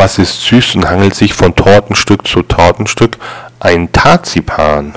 Was ist süß und hangelt sich von Tortenstück zu Tortenstück? Ein Tarzipan.